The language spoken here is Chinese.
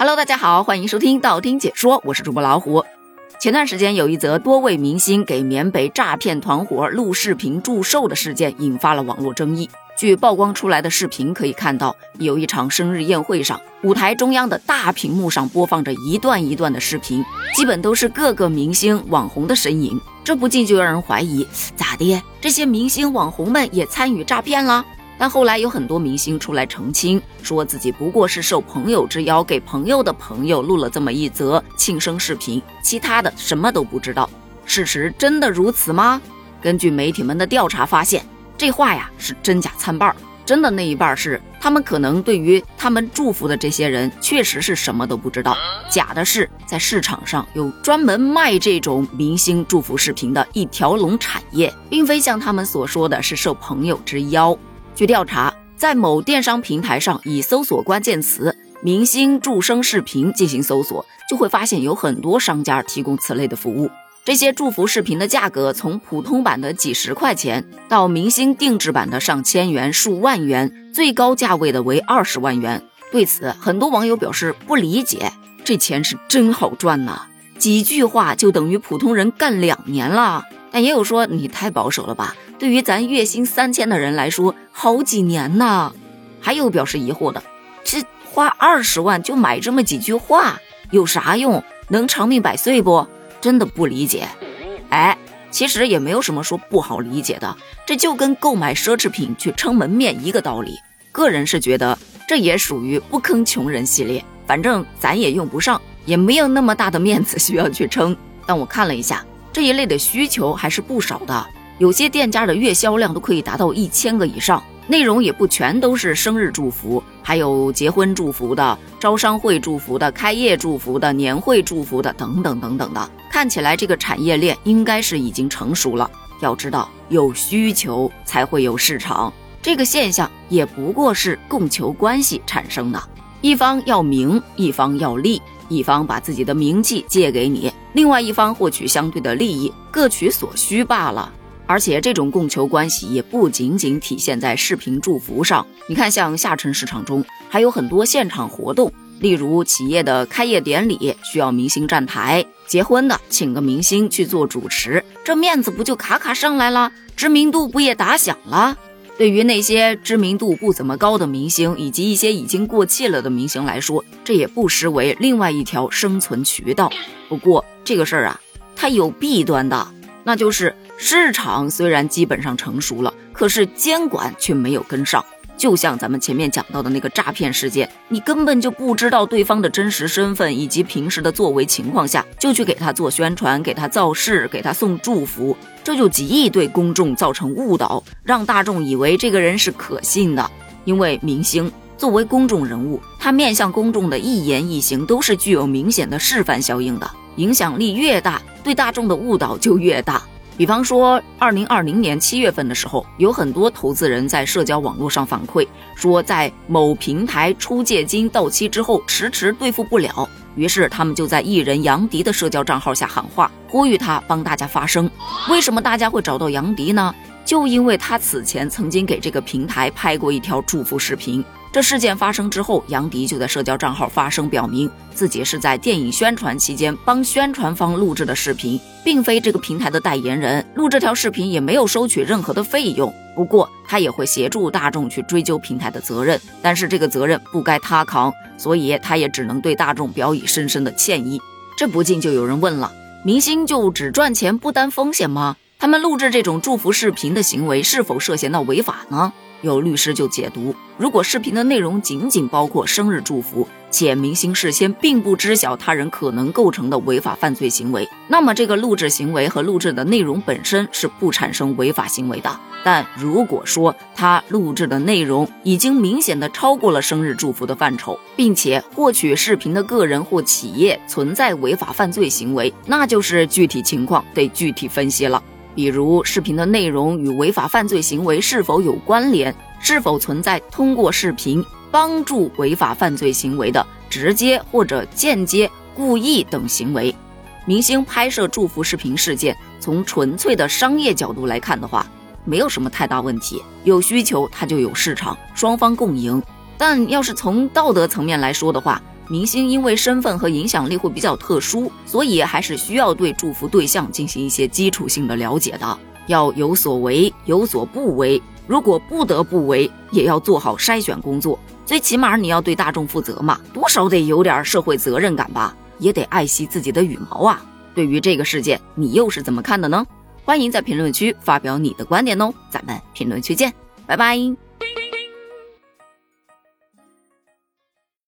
Hello，大家好，欢迎收听道听解说，我是主播老虎。前段时间有一则多位明星给缅北诈骗团伙录视频祝寿的事件，引发了网络争议。据曝光出来的视频可以看到，有一场生日宴会上，舞台中央的大屏幕上播放着一段一段的视频，基本都是各个明星网红的身影。这不禁就让人怀疑，咋的？这些明星网红们也参与诈骗了？但后来有很多明星出来澄清，说自己不过是受朋友之邀，给朋友的朋友录了这么一则庆生视频，其他的什么都不知道。事实真的如此吗？根据媒体们的调查发现，这话呀是真假参半。真的那一半是他们可能对于他们祝福的这些人确实是什么都不知道，假的是在市场上有专门卖这种明星祝福视频的一条龙产业，并非像他们所说的是受朋友之邀。据调查，在某电商平台上，以搜索关键词“明星祝生视频”进行搜索，就会发现有很多商家提供此类的服务。这些祝福视频的价格从普通版的几十块钱，到明星定制版的上千元、数万元，最高价位的为二十万元。对此，很多网友表示不理解：这钱是真好赚呐，几句话就等于普通人干两年了。但也有说你太保守了吧？对于咱月薪三千的人来说，好几年呢。还有表示疑惑的，这花二十万就买这么几句话，有啥用？能长命百岁不？真的不理解。哎，其实也没有什么说不好理解的，这就跟购买奢侈品去撑门面一个道理。个人是觉得这也属于不坑穷人系列，反正咱也用不上，也没有那么大的面子需要去撑。但我看了一下。这一类的需求还是不少的，有些店家的月销量都可以达到一千个以上，内容也不全都是生日祝福，还有结婚祝福的、招商会祝福的、开业祝福的、年会祝福的等等等等的。看起来这个产业链应该是已经成熟了。要知道，有需求才会有市场，这个现象也不过是供求关系产生的，一方要名，一方要利。一方把自己的名气借给你，另外一方获取相对的利益，各取所需罢了。而且这种供求关系也不仅仅体现在视频祝福上。你看，像下沉市场中还有很多现场活动，例如企业的开业典礼需要明星站台，结婚的请个明星去做主持，这面子不就卡卡上来了，知名度不也打响了？对于那些知名度不怎么高的明星，以及一些已经过气了的明星来说，这也不失为另外一条生存渠道。不过这个事儿啊，它有弊端的，那就是市场虽然基本上成熟了，可是监管却没有跟上。就像咱们前面讲到的那个诈骗事件，你根本就不知道对方的真实身份以及平时的作为情况下，就去给他做宣传，给他造势，给他送祝福，这就极易对公众造成误导，让大众以为这个人是可信的。因为明星作为公众人物，他面向公众的一言一行都是具有明显的示范效应的，影响力越大，对大众的误导就越大。比方说，二零二零年七月份的时候，有很多投资人在社交网络上反馈说，在某平台出借金到期之后迟迟兑付不了，于是他们就在艺人杨迪的社交账号下喊话，呼吁他帮大家发声。为什么大家会找到杨迪呢？就因为他此前曾经给这个平台拍过一条祝福视频。这事件发生之后，杨迪就在社交账号发声，表明自己是在电影宣传期间帮宣传方录制的视频，并非这个平台的代言人。录这条视频也没有收取任何的费用。不过他也会协助大众去追究平台的责任，但是这个责任不该他扛，所以他也只能对大众表以深深的歉意。这不禁就有人问了：明星就只赚钱不担风险吗？他们录制这种祝福视频的行为是否涉嫌到违法呢？有律师就解读，如果视频的内容仅仅包括生日祝福，且明星事先并不知晓他人可能构成的违法犯罪行为，那么这个录制行为和录制的内容本身是不产生违法行为的。但如果说他录制的内容已经明显的超过了生日祝福的范畴，并且获取视频的个人或企业存在违法犯罪行为，那就是具体情况得具体分析了。比如视频的内容与违法犯罪行为是否有关联，是否存在通过视频帮助违法犯罪行为的直接或者间接、故意等行为。明星拍摄祝福视频事件，从纯粹的商业角度来看的话，没有什么太大问题。有需求它就有市场，双方共赢。但要是从道德层面来说的话，明星因为身份和影响力会比较特殊，所以还是需要对祝福对象进行一些基础性的了解的，要有所为，有所不为。如果不得不为，也要做好筛选工作。最起码你要对大众负责嘛，多少得有点社会责任感吧，也得爱惜自己的羽毛啊。对于这个事件，你又是怎么看的呢？欢迎在评论区发表你的观点哦，咱们评论区见，拜拜。